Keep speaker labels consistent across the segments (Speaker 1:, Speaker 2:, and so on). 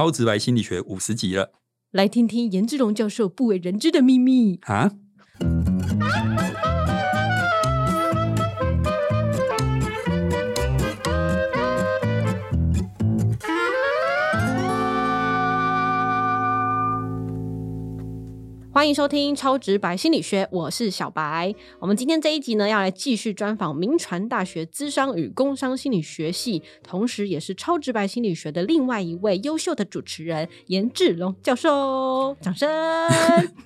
Speaker 1: 超直白心理学五十集了
Speaker 2: 来听听颜志龙教授不为人知的秘密。
Speaker 1: 啊！
Speaker 2: 欢迎收听超直白心理学，我是小白。我们今天这一集呢，要来继续专访明传大学资商与工商心理学系，同时也是超直白心理学的另外一位优秀的主持人严志龙教授。掌声！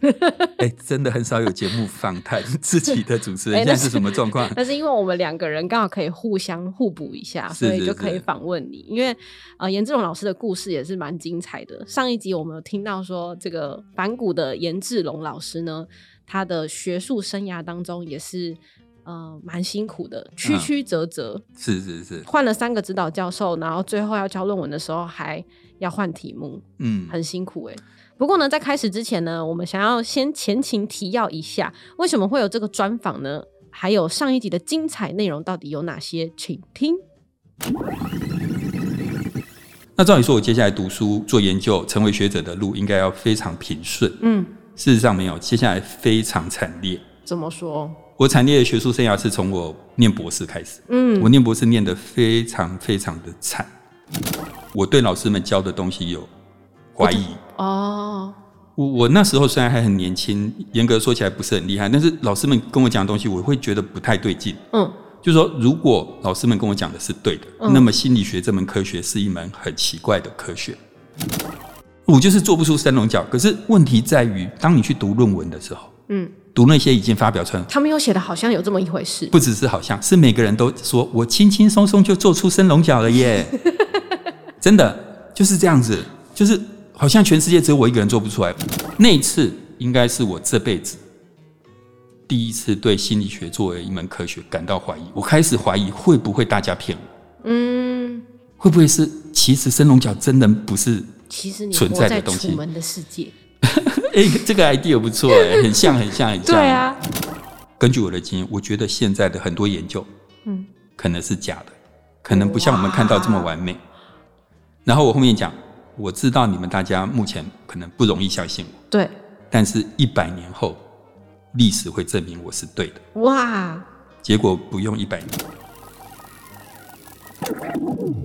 Speaker 1: 哎，真的很少有节目访谈自己的主持人，
Speaker 2: 哎
Speaker 1: 现在是什么状况？
Speaker 2: 那是因为我们两个人刚好可以互相互补一下，所以就可以访问你。因为呃，严志龙老师的故事也是蛮精彩的。上一集我们有听到说，这个反骨的严志龙老师呢，他的学术生涯当中也是呃蛮辛苦的，曲
Speaker 1: 嗯
Speaker 2: 曲折折，
Speaker 1: 是是是，
Speaker 2: 换了三个指导教授，然后最后要交论文的时候还要换题目，
Speaker 1: 嗯，
Speaker 2: 很辛苦哎、不过呢，在开始之前呢，我们想要先前情提要一下，为什么会有这个专访呢？还有上一集的精彩内容到底有哪些？请听。
Speaker 1: 那照理说，我接下来读书、做研究、成为学者的路应该要非常平顺。
Speaker 2: 嗯，
Speaker 1: 事实上没有，接下来非常惨烈。
Speaker 2: 怎么说？
Speaker 1: 我惨烈的学术生涯是从我念博士开始。
Speaker 2: 嗯
Speaker 1: 我念博士念得非常非常的惨，我对老师们教的东西有怀疑。
Speaker 2: 哦，
Speaker 1: 我我那时候虽然还很年轻，严格说起来不是很厉害，但是老师们跟我讲的东西，我会觉得不太对劲。
Speaker 2: 嗯
Speaker 1: 就是说，如果老师们跟我讲的是对的，
Speaker 2: 嗯
Speaker 1: 那么心理学这门科学是一门很奇怪的科学。我就是做不出升龙角。可是问题在于，当你去读论文的时候，
Speaker 2: 嗯，
Speaker 1: 读那些已经发表出来，
Speaker 2: 他们又写的好像有这么一回事。
Speaker 1: 不只是好像是每个人都说我轻轻松松就做出升龙角了耶，真的就是这样子，就是好像全世界只有我一个人做不出来。那一次应该是我这辈子第一次对心理学作为一门科学感到怀疑。我开始怀疑会不会大家骗我，
Speaker 2: 嗯，
Speaker 1: 会不会是其实升龙角真的不是？
Speaker 2: 其实你
Speaker 1: 存
Speaker 2: 活在楚门的世界。
Speaker 1: 哎、这个 idea 不错哎，很像很像很像。
Speaker 2: 对啊，
Speaker 1: 根据我的经验，我觉得现在的很多研究
Speaker 2: 嗯
Speaker 1: 可能是假的，可能不像我们看到这么完美。然后我后面讲，我知道你们大家目前可能不容易相信我，
Speaker 2: 对，
Speaker 1: 但是一百年后，历史会证明我是对的。
Speaker 2: 哇，
Speaker 1: 结果不用一百年，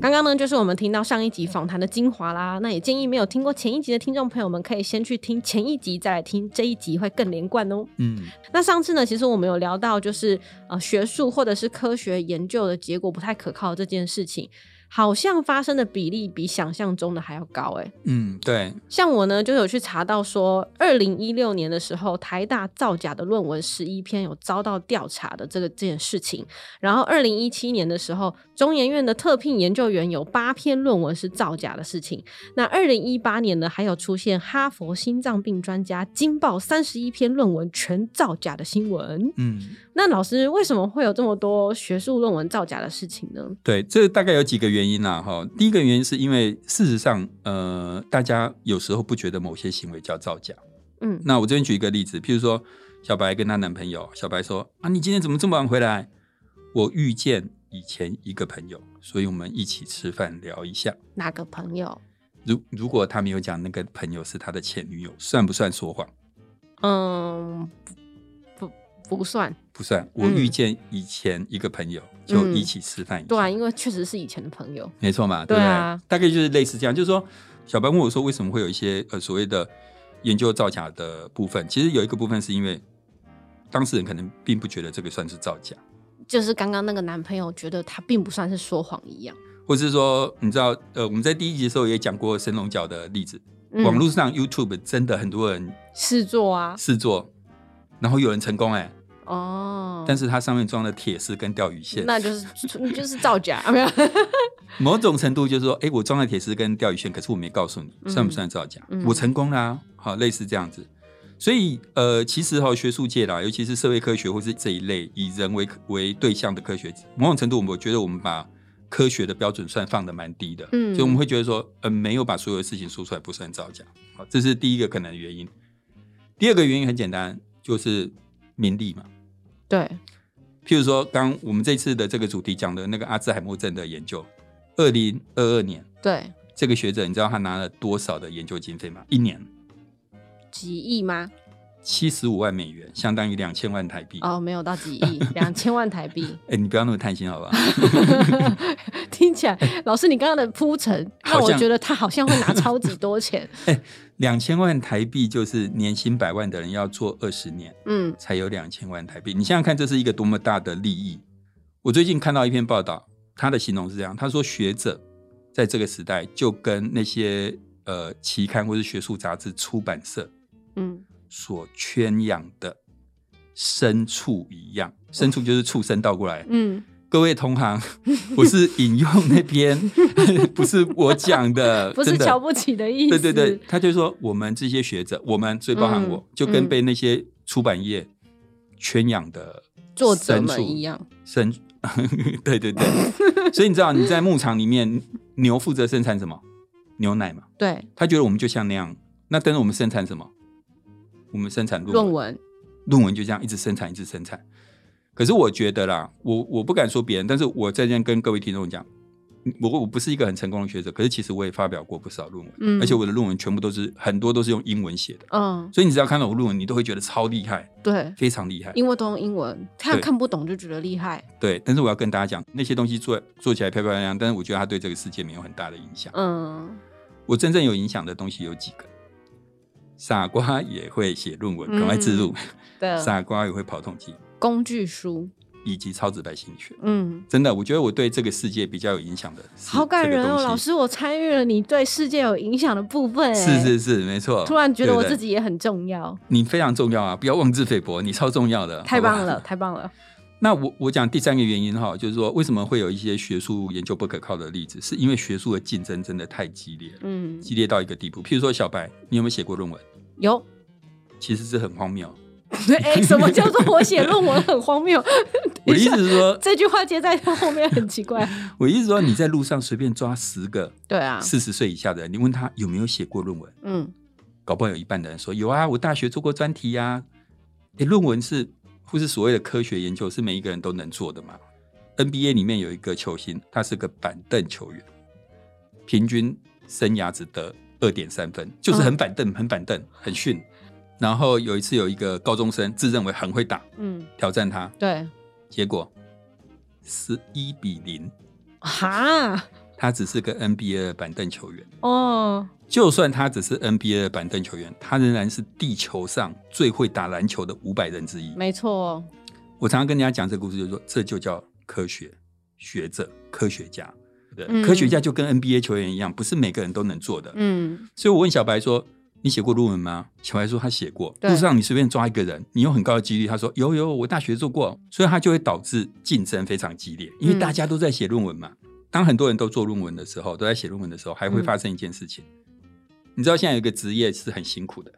Speaker 2: 刚刚呢，就是我们听到上一集访谈的精华啦。那也建议没有听过前一集的听众朋友们，可以先去听前一集，再来听这一集，会更连贯哦。
Speaker 1: 嗯，
Speaker 2: 那上次呢，其实我们有聊到，就是呃学术或者是科学研究的结果不太可靠这件事情，好像发生的比例比想象中的还要高哎。
Speaker 1: 嗯，对，
Speaker 2: 像我呢，就有去查到说，二零一六年的时候，台大造假的论文十一篇有遭到调查的这个这件事情。然后二零一七年的时候，中研院的特聘研究员有八篇论文是造假的事情。那二零一八年呢，还有出现哈佛心脏病专家惊爆三十一篇论文全造假的新闻。
Speaker 1: 嗯，
Speaker 2: 那老师为什么会有这么多学术论文造假的事情呢？
Speaker 1: 对，这大概有几个原因啦，哈。第一个原因是因为事实上，呃，大家有时候不觉得某些行为叫造假。
Speaker 2: 嗯
Speaker 1: 那我这边举一个例子，譬如说，小白跟她男朋友，小白说：“啊，你今天怎么这么晚回来？”我遇见以前一个朋友，所以我们一起吃饭聊一下。
Speaker 2: 哪个朋友？
Speaker 1: 如如果他没有讲那个朋友是他的前女友，算不算说谎？
Speaker 2: 嗯，不算。
Speaker 1: 不算。我
Speaker 2: 嗯
Speaker 1: 遇见以前一个朋友，就一起吃饭。
Speaker 2: 对啊，因为确实是以前的朋友。
Speaker 1: 没错嘛，对不对？
Speaker 2: 对啊
Speaker 1: 大概就是类似这样，就是说，小白问我说，为什么会有一些呃所谓的研究造假的部分？其实有一个部分是因为当事人可能并不觉得这个算是造假，
Speaker 2: 就是刚刚那个男朋友觉得他并不算是说谎一样。
Speaker 1: 或是说，你知道，呃，我们在第一集的时候也讲过神龙角的例子，
Speaker 2: 嗯
Speaker 1: 网络上 YouTube 真的很多人
Speaker 2: 试做啊，
Speaker 1: 试做，然后有人成功哎、
Speaker 2: 哦，
Speaker 1: 但是它上面装了铁丝跟钓鱼线，
Speaker 2: 那就是就是造假，没有？
Speaker 1: 某种程度就是说，哎、我装了铁丝跟钓鱼线，可是我没告诉你，
Speaker 2: 嗯
Speaker 1: 算不算造假？
Speaker 2: 嗯
Speaker 1: 我成功啦、好，类似这样子。所以，呃，其实哈、学术界啦，尤其是社会科学或是这一类以人为为对象的科学，某种程度，我觉得我们把科学的标准算放的蛮低的，
Speaker 2: 嗯
Speaker 1: 所以我们会觉得说，呃，没有把所有的事情说出来不算造假。好，这是第一个可能的原因。第二个原因很简单，就是名利嘛。
Speaker 2: 对，
Speaker 1: 譬如说，刚我们这次的这个主题讲的那个阿兹海默症的研究，二零二二年
Speaker 2: 对，
Speaker 1: 这个学者，你知道他拿了多少的研究经费吗？一年
Speaker 2: 几亿吗？
Speaker 1: 七十五万美元，相当于两千万台币。
Speaker 2: 哦，没有到几亿，两千万台币。
Speaker 1: 哎、你不要那么贪心，好不好？
Speaker 2: 听起来，老师你刚刚的铺陈让我觉得他好像会拿超级多钱。
Speaker 1: 两千万台币就是年薪百万的人要做二十年
Speaker 2: 嗯
Speaker 1: 才有两千万台币。你想想看，这是一个多么大的利益。我最近看到一篇报道，他的形容是这样：他说，学者在这个时代就跟那些呃期刊或是学术杂志出版社
Speaker 2: 嗯
Speaker 1: 所圈养的牲畜一样，牲畜就是畜生倒过来。
Speaker 2: 嗯，
Speaker 1: 各位同行，我是引用那篇，不是我讲的，
Speaker 2: 不是瞧不起的意思。
Speaker 1: 对对对，他就说我们这些学者，我们最包含我，
Speaker 2: 嗯
Speaker 1: 就跟
Speaker 2: 嗯
Speaker 1: 被那些出版业圈养的
Speaker 2: 作者们一样。
Speaker 1: 生，对对对，所以你知道你在牧场里面，牛负责生产什么？牛奶嘛。
Speaker 2: 对，
Speaker 1: 他觉得我们就像那样，那但是我们生产什么？我们生产，论文。
Speaker 2: 论文
Speaker 1: 就这样一直生产，一直生产。可是我觉得啦，我我不敢说别人，但是我在这跟各位听众讲，我我不是一个很成功的学者，可是其实我也发表过不少论文，
Speaker 2: 嗯。
Speaker 1: 而且我的论文全部都是很多都是用英文写的，
Speaker 2: 嗯，
Speaker 1: 所以你只要看到我论文，你都会觉得超厉害，
Speaker 2: 对，
Speaker 1: 非常厉害。
Speaker 2: 因为都用英文，看看不懂就觉得厉害。
Speaker 1: 对，但是我要跟大家讲，那些东西做做起来漂漂亮亮，但是我觉得它对这个世界没有很大的影响。
Speaker 2: 嗯，
Speaker 1: 我真正有影响的东西有几个，傻瓜也会写论文，赶快自入，
Speaker 2: 的
Speaker 1: 傻瓜也会跑统计，
Speaker 2: 工具书。
Speaker 1: 以及超直白心理学。
Speaker 2: 嗯，
Speaker 1: 真的，我觉得我对这个世界比较有影响的
Speaker 2: 好感人哦，老。师，我参与了你对世界有影响的部分。
Speaker 1: 是是是，没错。
Speaker 2: 突然觉得我自己也很重要，
Speaker 1: 你非常重要啊！不要妄自菲薄，你超重要的，
Speaker 2: 太棒了，。太棒了。
Speaker 1: 那我我讲第三个原因哈，就是说为什么会有一些学术研究不可靠的例子，是因为学术的竞争真的太激烈了，
Speaker 2: 嗯，
Speaker 1: 激烈到一个地步。譬如说小白，你有没有写过论文？
Speaker 2: 有。
Speaker 1: 其实是很荒谬。
Speaker 2: 哎，什么叫做我写论文很荒谬？
Speaker 1: 我的意思是说，
Speaker 2: 这句话接在后面很奇怪。
Speaker 1: 我意思是说，你在路上随便抓十个
Speaker 2: 对啊，
Speaker 1: 四十岁以下的人，你问他有没有写过论文，
Speaker 2: 嗯
Speaker 1: 搞不好有一半的人说有啊，我大学做过专题呀、诶，论文是或是所谓的科学研究，是每一个人都能做的嘛？NBA 里面有一个球星，他是个板凳球员，平均生涯只得二点三分，就是很板凳、很板凳、很逊。然后有一次有一个高中生自认为很会打，
Speaker 2: 嗯，
Speaker 1: 挑战他，
Speaker 2: 对，
Speaker 1: 结果十一比零，
Speaker 2: 哈，
Speaker 1: 他只是个 NBA 的板凳球员。
Speaker 2: 哦，
Speaker 1: 就算他只是 NBA 的板凳球员，他仍然是地球上最会打篮球的五百人之一。
Speaker 2: 没错，
Speaker 1: 我常常跟人家讲这个故事，就是说这就叫科学学者、科学家。对，
Speaker 2: 嗯
Speaker 1: 科学家就跟 NBA 球员一样，不是每个人都能做的。
Speaker 2: 嗯，
Speaker 1: 所以我问小白说：“你写过论文吗？”小白说他写过。
Speaker 2: 对
Speaker 1: 路上你随便抓一个人，你有很高的几率，他说有有，我大学做过，所以他就会导致竞争非常激烈，因为
Speaker 2: 嗯
Speaker 1: 大家都在写论文嘛。当很多人都做论文的时候，都在写论文的时候，还会
Speaker 2: 嗯
Speaker 1: 发生一件事情。你知道现在有一个职业是很辛苦的，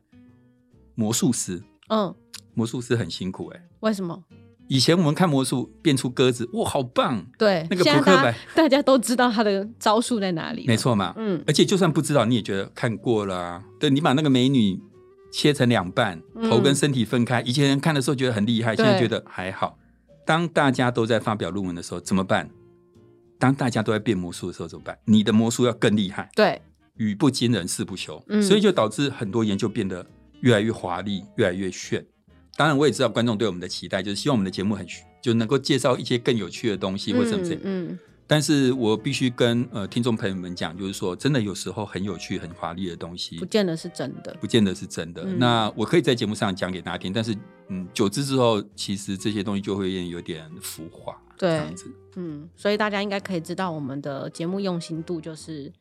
Speaker 1: 魔术师。
Speaker 2: 嗯，
Speaker 1: 魔术师很辛苦哎、
Speaker 2: 为什么？
Speaker 1: 以前我们看魔术变出鸽子，哇，好棒！
Speaker 2: 对，
Speaker 1: 那个扑克牌
Speaker 2: 家大家都知道他的招数在哪里，
Speaker 1: 没，错嘛。
Speaker 2: 嗯
Speaker 1: 而且就算不知道，你也觉得看过了、啊。对你把那个美女切成两半，
Speaker 2: 嗯
Speaker 1: 头跟身体分开，以前人看的时候觉得很厉害，现在
Speaker 2: 对
Speaker 1: 觉得还好。当大家都在发表论文的时候，怎么办？当大家都在变魔术的时候怎么办？你的魔术要更厉害，
Speaker 2: 对，
Speaker 1: 语不惊人誓不休，
Speaker 2: 嗯
Speaker 1: 所以就导致很多研究变得越来越华丽，越来越炫。当然，我也知道观众对我们的期待，就是希望我们的节目很就能够介绍一些更有趣的东西或者什么之类。
Speaker 2: 嗯，
Speaker 1: 但是我必须跟呃听众朋友们讲，就是说，真的有时候很有趣、很华丽的东西
Speaker 2: 不，见得是真的，
Speaker 1: 不见得是真的。
Speaker 2: 嗯
Speaker 1: 那我可以在节目上讲给大家听，但是嗯，久之之后，其实这些东西就会有点浮华，
Speaker 2: 对
Speaker 1: 这样子。
Speaker 2: 嗯，所以大家应该可以知道我们的节目用心度就是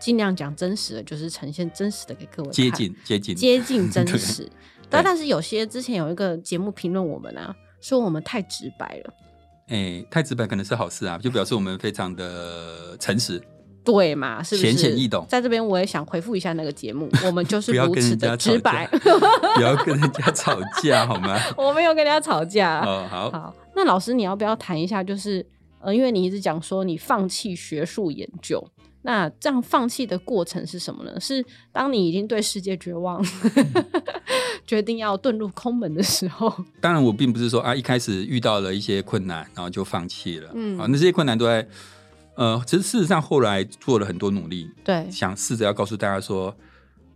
Speaker 2: 尽量讲真实的，就是呈现真实的给各位
Speaker 1: 接近接近
Speaker 2: 接近真
Speaker 1: 对
Speaker 2: 实。但但是有些之前有一个节目评论我们啊，说我们太直白了，
Speaker 1: 哎、太直白可能是好事啊，就表示我们非常的诚实。
Speaker 2: 对嘛？是不是？
Speaker 1: 浅显易懂
Speaker 2: 在这边我也想回复一下那个节目，我们就是
Speaker 1: 不要
Speaker 2: 如此
Speaker 1: 跟人家吵
Speaker 2: 的直白
Speaker 1: 不要跟人家吵架好吗？
Speaker 2: 我没有跟人家吵架。
Speaker 1: 哦，好，
Speaker 2: 好，那老师你要不要谈一下？就是呃，因为你一直讲说你放弃学术研究，那这样放弃的过程是什么呢？是当你已经对世界绝望，决定要遁入空门的时候，
Speaker 1: 当然我并不是说啊一开始遇到了一些困难，然后就放弃了。
Speaker 2: 嗯
Speaker 1: 啊，那这些困难都在呃，其实事实上后来做了很多努力，
Speaker 2: 对，
Speaker 1: 想试着要告诉大家说，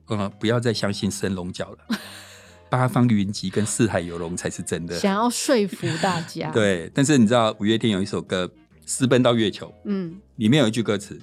Speaker 1: 呃，不要再相信神龙角了，八方云集跟四海游龙才是真的。
Speaker 2: 想要说服大家，，
Speaker 1: 对，但是你知道五月天有一首歌《私奔到月球》，
Speaker 2: 嗯
Speaker 1: 里面有一句歌词：“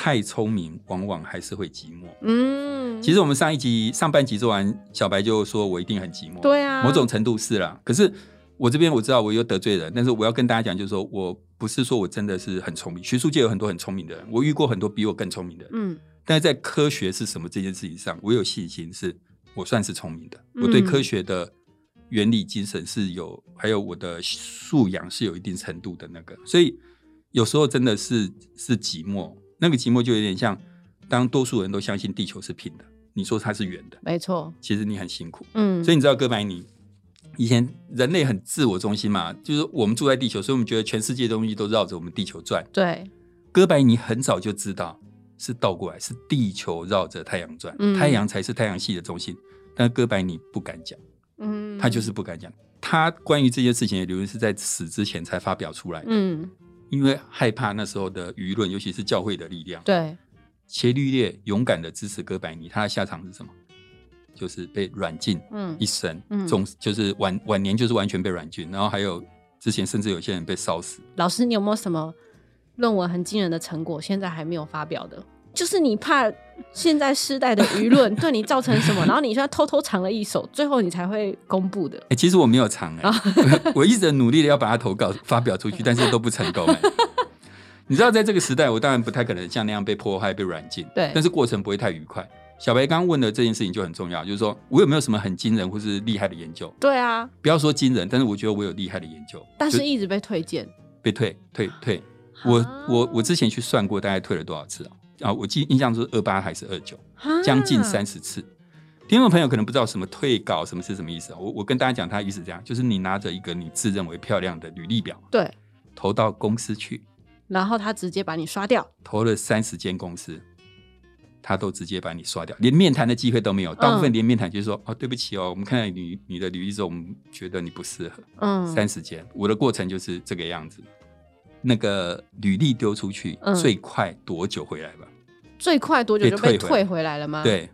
Speaker 1: 太聪明，往往还是会寂寞。”
Speaker 2: 嗯，
Speaker 1: 其实我们上一集上半集做完，小白就说我一定很寂寞。
Speaker 2: 对啊，
Speaker 1: 某种程度是啦。可是我这边我知道我又得罪人，但是我要跟大家讲，就是说我不是说我真的是很聪明，学术界有很多很聪明的人，我遇过很多比我更聪明的人，
Speaker 2: 嗯。
Speaker 1: 但是在科学是什么这件事情上，我有信心是我算是聪明的，
Speaker 2: 嗯。
Speaker 1: 我对科学的原理精神是有，还有我的素养是有一定程度的那个，所以有时候真的是是寂寞，那个寂寞就有点像当多数人都相信地球是平的，你说它是圆的，
Speaker 2: 没错，
Speaker 1: 其实你很辛苦。
Speaker 2: 嗯，
Speaker 1: 所以你知道哥白尼以前人类很自我中心嘛，就是我们住在地球，所以我们觉得全世界的东西都绕着我们地球转。
Speaker 2: 对，
Speaker 1: 哥白尼很早就知道是倒过来，是地球绕着太阳转，
Speaker 2: 嗯
Speaker 1: 太阳才是太阳系的中心。但哥白尼不敢讲，
Speaker 2: 嗯，
Speaker 1: 他就是不敢讲。他关于这件事情的理论是在死之前才发表出来的，
Speaker 2: 嗯，
Speaker 1: 因为害怕那时候的舆论，尤其是教会的力量。
Speaker 2: 对，
Speaker 1: 切律列勇敢的支持哥白尼，他的下场是什么？就是被软禁
Speaker 2: 嗯
Speaker 1: 一生，
Speaker 2: 嗯
Speaker 1: 总就是晚晚年就是完全被软禁，然后还有之前甚至有些人被烧死。
Speaker 2: 老师，你有没有什么论文很惊人的成果，现在还没有发表的？就是你怕现在世代的舆论 对你造成什么，然后你现在偷偷藏了一手，最后你才会公布的。
Speaker 1: 哎、其实我没有藏哎、我一直努力的要把它投稿发表出去，但是都不成功哎、你知道，在这个时代，我当然不太可能像那样被迫害、被软禁，
Speaker 2: 对
Speaker 1: 但是过程不会太愉快。小白刚刚问的这件事情就很重要，就是说我有没有什么很惊人或是厉害的研究？
Speaker 2: 对啊，
Speaker 1: 不要说惊人，但是我觉得我有厉害的研究，但是
Speaker 2: 一直被推荐。
Speaker 1: 被退退退。我
Speaker 2: 啊
Speaker 1: 我我之前去算过，大概退了多少次啊？啊，我记印象是二八还是二九，将近三十次。听众朋友可能不知道什么退稿什么是什么意思啊？我我跟大家讲，它意思这样，就是你拿着一个你自认为漂亮的履历表，
Speaker 2: 对，
Speaker 1: 投到公司去，
Speaker 2: 然后他直接把你刷掉。
Speaker 1: 投了三十间公司，他都直接把你刷掉，连面谈的机会都没有。大部分连面谈就是说，哦，对不起哦，我们看到你你的履历之后，我们觉得你不适合。
Speaker 2: 嗯，
Speaker 1: 三十间，我的过程就是这个样子。那个履历丢出去，
Speaker 2: 嗯
Speaker 1: 最快多久回来吧？
Speaker 2: 最快多久就被
Speaker 1: 被退回来
Speaker 2: 退回来了吗？，
Speaker 1: 对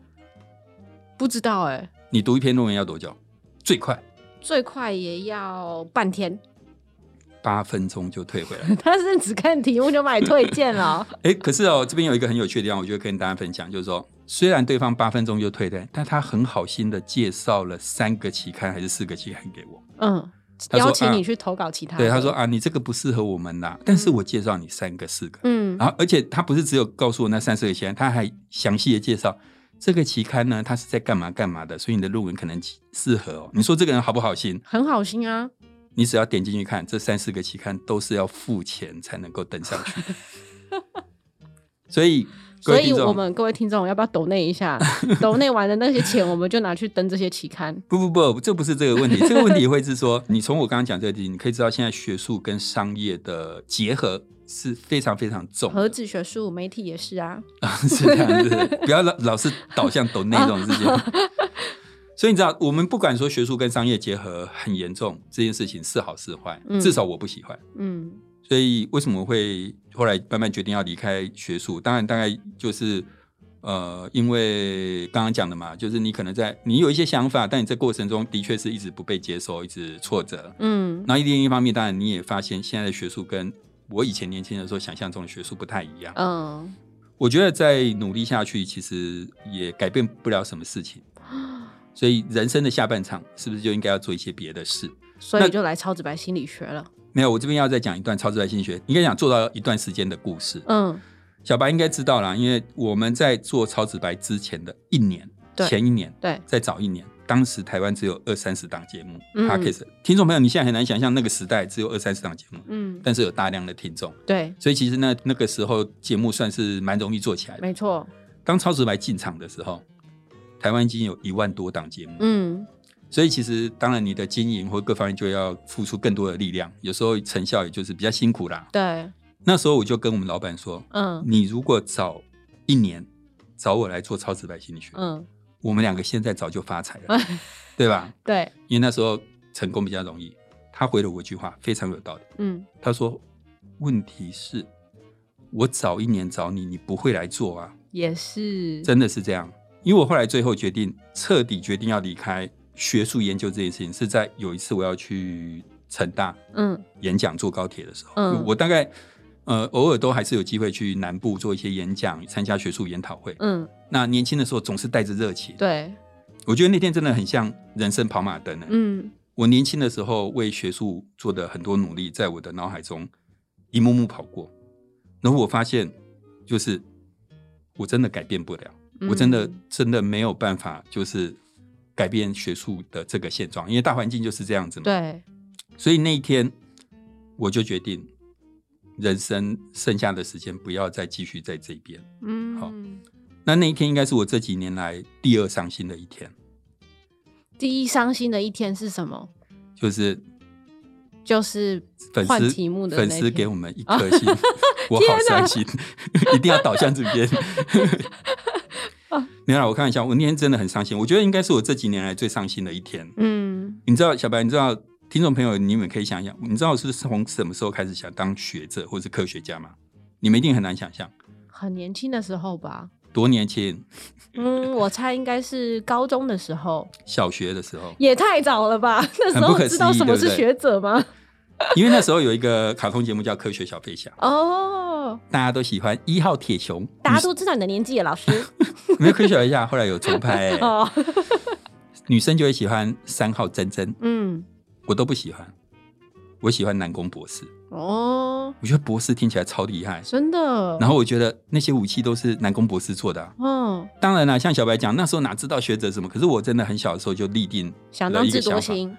Speaker 2: 不知道哎、
Speaker 1: 你读一篇论文要多久？最快
Speaker 2: 最快也要半天。
Speaker 1: 八分钟就退回来。
Speaker 2: 他是只看题目就把你推荐了。
Speaker 1: 哎、可是哦，这边有一个很有趣的地方，我觉得跟大家分享，就是说，虽然对方八分钟就退的，但他很好心的介绍了三个期刊还是四个期刊给我。
Speaker 2: 嗯，邀请
Speaker 1: 啊
Speaker 2: 你去投稿其他的。
Speaker 1: 对，他说啊，你这个不适合我们啦，但是我介绍你三个、四个，
Speaker 2: 嗯，
Speaker 1: 然后而且他不是只有告诉我那三四个期刊，他还详细的介绍这个期刊呢，它是在干嘛干嘛的，所以你的论文可能适合哦。你说这个人好不好心？
Speaker 2: 很好心啊。
Speaker 1: 你只要点进去看，这三四个期刊都是要付钱才能够登上去的。所以，各
Speaker 2: 所以我们各位听众要不要抖内一下？抖内完的那些钱，我们就拿去登这些期刊。
Speaker 1: 不不不，这不是这个问题，这个问题会是说，你从我刚刚讲这个题，你可以知道现在学术跟商业的结合是非常非常重的，
Speaker 2: 核子学术媒体也是啊。
Speaker 1: 是这样子，不要老老是导向抖内这种事情。所以你知道，我们不管说学术跟商业结合很严重，这件事情是好是坏，
Speaker 2: 嗯
Speaker 1: 至少我不喜欢。
Speaker 2: 嗯
Speaker 1: 所以为什么会后来慢慢决定要离开学术？当然，大概就是呃，因为刚刚讲的嘛，就是你可能在你有一些想法，但你这过程中的确是一直不被接受，一直挫折。
Speaker 2: 嗯
Speaker 1: 那另一方面，当然你也发现现在的学术跟我以前年轻的时候想象中的学术不太一样。
Speaker 2: 嗯，
Speaker 1: 我觉得再努力下去，其实也改变不了什么事情。所以人生的下半场是不是就应该要做一些别的事？
Speaker 2: 所以就来超直白心理学了。
Speaker 1: 没有，我这边要再讲一段超自然心理学，应该讲做到一段时间的故事。
Speaker 2: 嗯
Speaker 1: 小白应该知道啦，因为我们在做超直白之前的一年，前一年，
Speaker 2: 对，
Speaker 1: 再早一年，当时台湾只有二三十档节目
Speaker 2: 嗯
Speaker 1: p o d c a s t 听众朋友，你现在很难想象那个时代只有二三十档节目，
Speaker 2: 嗯，
Speaker 1: 但是有大量的听众，
Speaker 2: 对，
Speaker 1: 所以其实那那个时候节目算是蛮容易做起来的。
Speaker 2: 没错。
Speaker 1: 当超直白进场的时候，台湾已经有一万多档节目，
Speaker 2: 嗯
Speaker 1: 所以其实当然你的经营或各方面就要付出更多的力量，有时候成效也就是比较辛苦啦。
Speaker 2: 对，
Speaker 1: 那时候我就跟我们老板说，
Speaker 2: 嗯
Speaker 1: 你如果早一年找我来做超直白心理学，
Speaker 2: 嗯，
Speaker 1: 我们两个现在早就发财了，对吧？
Speaker 2: 对，
Speaker 1: 因为那时候成功比较容易。他回了我一句话，非常有道理。
Speaker 2: 嗯
Speaker 1: 他说：“问题是，我早一年找你，你不会来做啊，
Speaker 2: 也是，
Speaker 1: 真的是这样。因为我后来最后决定彻底决定要离开学术研究这件事情，是在有一次我要去成大
Speaker 2: 嗯。
Speaker 1: 演讲坐高铁的时候，
Speaker 2: 嗯。
Speaker 1: 我大概呃偶尔都还是有机会去南部做一些演讲，参加学术研讨会。
Speaker 2: 嗯，
Speaker 1: 那年轻的时候总是带着热情，
Speaker 2: 对，
Speaker 1: 我觉得那天真的很像人生跑马灯呢。
Speaker 2: 嗯。
Speaker 1: 我年轻的时候为学术做的很多努力，在我的脑海中一幕幕跑过，然后我发现，就是我真的改变不了，
Speaker 2: 嗯。
Speaker 1: 我真的真的没有办法，就是改变学术的这个现状，因为大环境就是这样子嘛。
Speaker 2: 对，
Speaker 1: 所以那一天我就决定，人生剩下的时间不要再继续在这边。
Speaker 2: 嗯
Speaker 1: 好那那一天应该是我这几年来第二伤心的一天，
Speaker 2: 第一伤心的一天是什么？
Speaker 1: 就是
Speaker 2: 就是
Speaker 1: 粉丝
Speaker 2: 换题目的
Speaker 1: 粉丝给我们一颗星，我好伤心，一定要倒向这边。没有啦，我看一下，我那天真的很伤心。我觉得应该是我这几年来最伤心的一天。
Speaker 2: 嗯
Speaker 1: 你知道，小白，你知道，听众朋友，你们可以想一想，你知道我是从什么时候开始想当学者或是科学家吗？你们一定很难想象，
Speaker 2: 很年轻的时候吧。
Speaker 1: 多年轻
Speaker 2: 嗯，我猜应该是高中的时候，
Speaker 1: 小学的时候，
Speaker 2: 也太早了吧？那时候知道什么是学者吗？
Speaker 1: 因为那时候有一个卡通节目叫《科学小飞侠》，
Speaker 2: 哦，
Speaker 1: 大家都喜欢一号铁熊，
Speaker 2: 大家都知道你的年纪，老师。
Speaker 1: 女 没有科学小飞侠，后来有重拍、欸，
Speaker 2: 哦，
Speaker 1: 女生就会喜欢三号珍珍，
Speaker 2: 嗯，
Speaker 1: 我都不喜欢，我喜欢南宫博士，
Speaker 2: 哦，
Speaker 1: 我觉得博士听起来超厉害，
Speaker 2: 真的。
Speaker 1: 然后我觉得那些武器都是南宫博士做的啊、
Speaker 2: 哦，
Speaker 1: 当然了，像小白讲，那时候哪知道学者什么？可是我真的很小的时候就立定
Speaker 2: 想当
Speaker 1: 一个想法，
Speaker 2: 多星。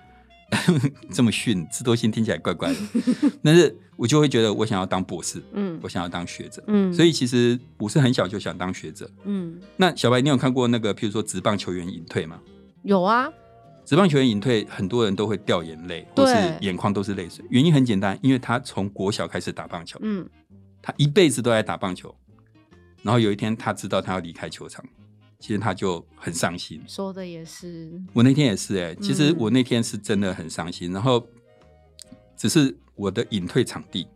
Speaker 1: 这么逊，智多星听起来怪怪的。但是我就会觉得我想要当博士，
Speaker 2: 嗯
Speaker 1: 我想要当学者。
Speaker 2: 嗯，
Speaker 1: 所以其实我是很小就想当学者。
Speaker 2: 嗯，
Speaker 1: 那小白，你有看过那个，譬如说职棒球员隐退吗？
Speaker 2: 有啊，
Speaker 1: 职棒球员隐退，很多人都会掉眼泪，或是眼眶都是泪水。原因很简单，因为他从国小开始打棒球，
Speaker 2: 嗯
Speaker 1: 他一辈子都在打棒球，然后有一天他知道他要离开球场，其实他就很伤心。
Speaker 2: 说的也是。
Speaker 1: 我那天也是哎、其实
Speaker 2: 嗯
Speaker 1: 我那天是真的很伤心，然后只是我的隐退场地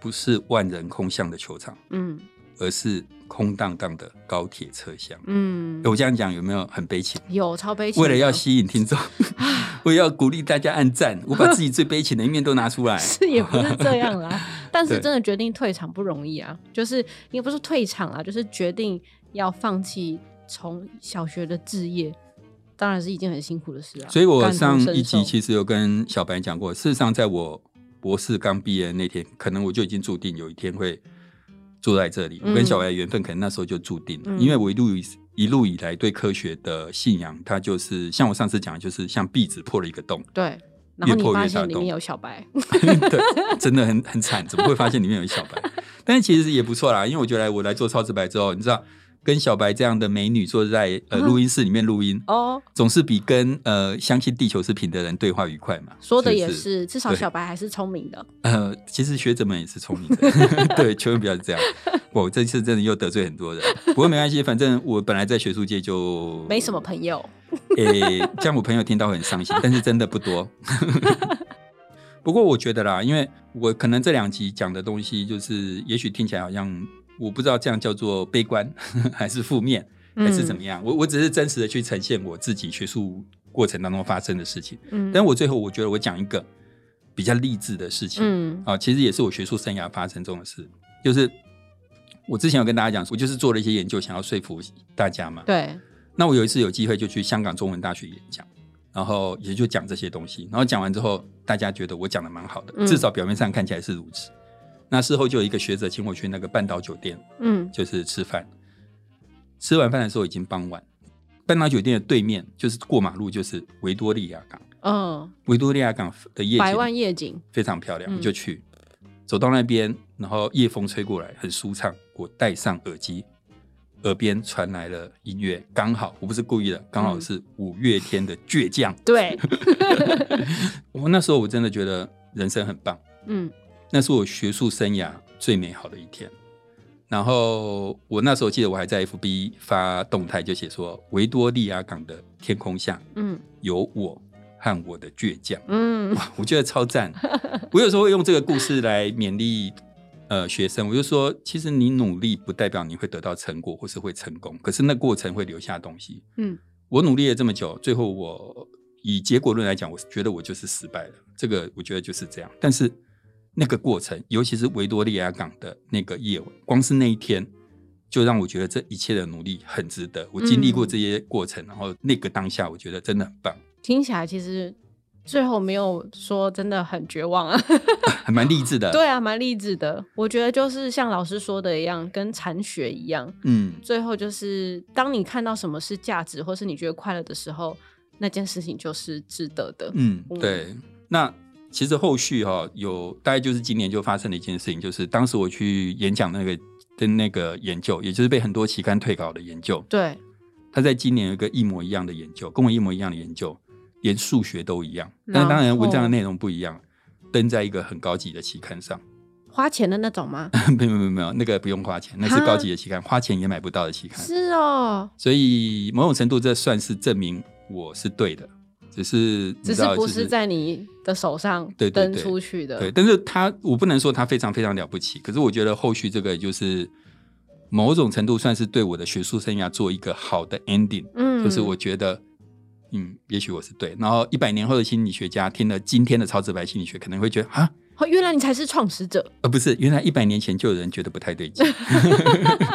Speaker 1: 不是万人空巷的球场，
Speaker 2: 嗯
Speaker 1: 而是空荡荡的高铁车厢。
Speaker 2: 嗯，
Speaker 1: 我这样讲有没有很悲情？
Speaker 2: 有超悲情。
Speaker 1: 为了要吸引听众，为了要鼓励大家按赞，我把自己最悲情的一面都拿出来。
Speaker 2: 是也不是这样啦，但是真的决定退场不容易啊，就是也不是退场啊，就是决定要放弃从小学的置业，当然是一件很辛苦的事啊。
Speaker 1: 所以我上一集其实有跟小白讲过，事实上在我博士刚毕业的那天，可能我就已经注定有一天会坐在这里。
Speaker 2: 嗯
Speaker 1: 我跟小白的缘分可能那时候就注定了，
Speaker 2: 嗯
Speaker 1: 因为我一路以一路以来对科学的信仰，它就是像我上次讲的，就是像壁纸破了一个洞，
Speaker 2: 对，然后你
Speaker 1: 越破
Speaker 2: 发
Speaker 1: 越大洞
Speaker 2: 现里面有小白，
Speaker 1: 对，真的很很惨，怎么会发现里面有小白？但是其实也不错啦，因为我觉得我来做超直白之后，你知道。跟小白这样的美女坐在呃录音室里面录音，
Speaker 2: 哦，
Speaker 1: 总是比跟呃相信地球是平的人对话愉快嘛。
Speaker 2: 说的也是，至少小白还是聪明的。
Speaker 1: 呃，其实学者们也是聪明的，对，千万不要这样。我这次真的又得罪很多人，不过没关系，反正我本来在学术界就
Speaker 2: 没什么朋友，
Speaker 1: 诶、这样我朋友听到会很伤心，但是真的不多。不过我觉得啦，因为我可能这两集讲的东西，就是也许听起来好像我不知道这样叫做悲观 还是负面还是怎么样。我我只是真实的去呈现我自己学术过程当中发生的事情。
Speaker 2: 嗯，
Speaker 1: 但我最后我觉得我讲一个比较励志的事情，
Speaker 2: 嗯
Speaker 1: 啊，其实也是我学术生涯发生中的事，就是我之前有跟大家讲，我就是做了一些研究，想要说服大家嘛。
Speaker 2: 对，
Speaker 1: 那我有一次有机会就去香港中文大学演讲，然后也就讲这些东西，然后讲完之后，大家觉得我讲的蛮好的，
Speaker 2: 嗯
Speaker 1: 至少表面上看起来是如此。那事后就有一个学者请我去那个半岛酒店，
Speaker 2: 嗯
Speaker 1: 就是吃饭。吃完饭的时候已经傍晚，半岛酒店的对面就是过马路就是维多利亚港，
Speaker 2: 嗯，
Speaker 1: 维多利亚港的夜景
Speaker 2: 百万夜景，
Speaker 1: 非常漂亮，就去。走到那边，然后夜风吹过来，很舒畅。我戴上耳机，耳边传来了音乐，刚好我不是故意的，刚好是五月天的《倔强》
Speaker 2: 对，
Speaker 1: 我那时候我真的觉得人生很棒，
Speaker 2: 嗯
Speaker 1: 那是我学术生涯最美好的一天。然后我那时候记得我还在 FB 发动态，就写说维多利亚港的天空下
Speaker 2: 嗯
Speaker 1: 有我和我的倔强。
Speaker 2: 嗯
Speaker 1: 哇，我觉得超赞。我有时候会用这个故事来勉励呃学生，我就说，其实你努力不代表你会得到成果或是会成功，可是那过程会留下东西。
Speaker 2: 嗯，
Speaker 1: 我努力了这么久，最后我以结果论来讲，我觉得我就是失败了。这个我觉得就是这样。但是那个过程，尤其是维多利亚港的那个夜晚，光是那一天，就让我觉得这一切的努力很值得。我经历过这些过程，然后那个当下，我觉得真的很棒。
Speaker 2: 听起来其实最后没有说真的很绝望啊，
Speaker 1: 还蛮励志的。
Speaker 2: 对啊，蛮励志的。我觉得就是像老师说的一样，跟禅学一样，
Speaker 1: 嗯，
Speaker 2: 最后就是当你看到什么是价值，或是你觉得快乐的时候，那件事情就是值得的。
Speaker 1: 嗯，
Speaker 2: 嗯
Speaker 1: 对。那其实后续哈、有大概就是今年就发生了一件事情，就是当时我去演讲那个的那个研究，也就是被很多期刊退稿的研究，
Speaker 2: 对，
Speaker 1: 他在今年有一个一模一样的研究，跟我一模一样的研究，连数学都一样，但当然文章的内容不一样，登在一个很高级的期刊上。
Speaker 2: 花钱的那种吗？
Speaker 1: 没有没有没有，那个不用花钱，那是高级的期刊，花钱也买不到的期刊。
Speaker 2: 是哦，
Speaker 1: 所以某种程度，这算是证明我是对的，只是
Speaker 2: 只是
Speaker 1: 不是
Speaker 2: 在你的手上登
Speaker 1: 对对对
Speaker 2: 出去的。
Speaker 1: 对，但是他我不能说他非常非常了不起，可是我觉得后续这个就是某种程度算是对我的学术生涯做一个好的 ending，、
Speaker 2: 嗯
Speaker 1: 就是我觉得。嗯，也许我是对。然后一百年后的心理学家听了今天的超直白心理学，可能会觉得啊，
Speaker 2: 哦，原来你才是创始者。
Speaker 1: 呃，不是，原来一百年前就有人觉得不太对劲。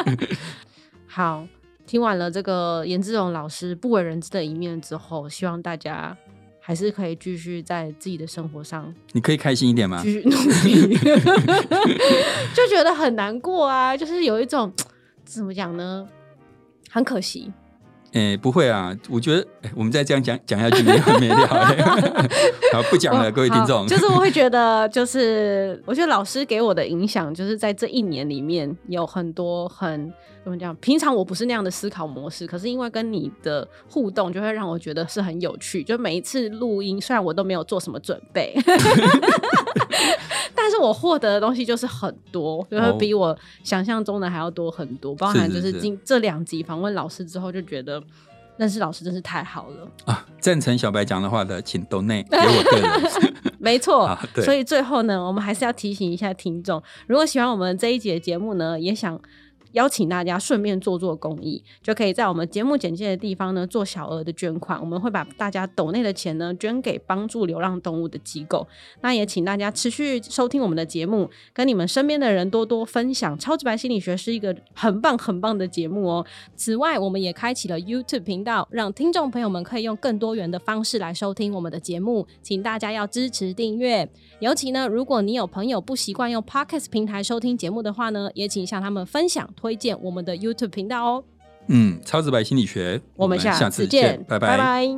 Speaker 2: 好，听完了这个颜志荣老师不为人知的一面之后，希望大家还是可以继续在自己的生活上
Speaker 1: 你可以开心一点吗
Speaker 2: 继？续努力 就觉得很难过啊，就是有一种怎么讲呢，很可惜。
Speaker 1: 诶、不会啊，我觉得、诶我们再这样讲讲下去没完没了、好，不讲了，各位听众。
Speaker 2: 就是我会觉得，就是我觉得老师给我的影响，就是在这一年里面有很多很怎么讲，平常我不是那样的思考模式，可是因为跟你的互动，就会让我觉得是很有趣。就每一次录音，虽然我都没有做什么准备。但是我获得的东西就是很多，就是
Speaker 1: 哦
Speaker 2: 比我想象中的还要多很多，包含就是今这两集访问老师之后，就觉得认识老师真是太好了。
Speaker 1: 啊，赞成小白讲的话的，请 donate 给我个人。
Speaker 2: 没错
Speaker 1: 啊，
Speaker 2: 所以最后呢，我们还是要提醒一下听众，如果喜欢我们这一节节目呢，也想。邀请大家顺便做做公益，就可以在我们节目简介的地方呢做小额的捐款，我们会把大家抖内的钱呢捐给帮助流浪动物的机构。那也请大家持续收听我们的节目，跟你们身边的人多多分享。超级白心理学是一个很棒很棒的节目哦。此外，我们也开启了 YouTube 频道，让听众朋友们可以用更多元的方式来收听我们的节目，请大家要支持订阅。尤其呢，如果你有朋友不习惯用 Podcast 平台收听节目的话呢，也请向他们分享推荐我们的 YouTube 频道哦。
Speaker 1: 嗯，超直白心理学，
Speaker 2: 我们下
Speaker 1: 下
Speaker 2: 次
Speaker 1: 见，拜
Speaker 2: 拜拜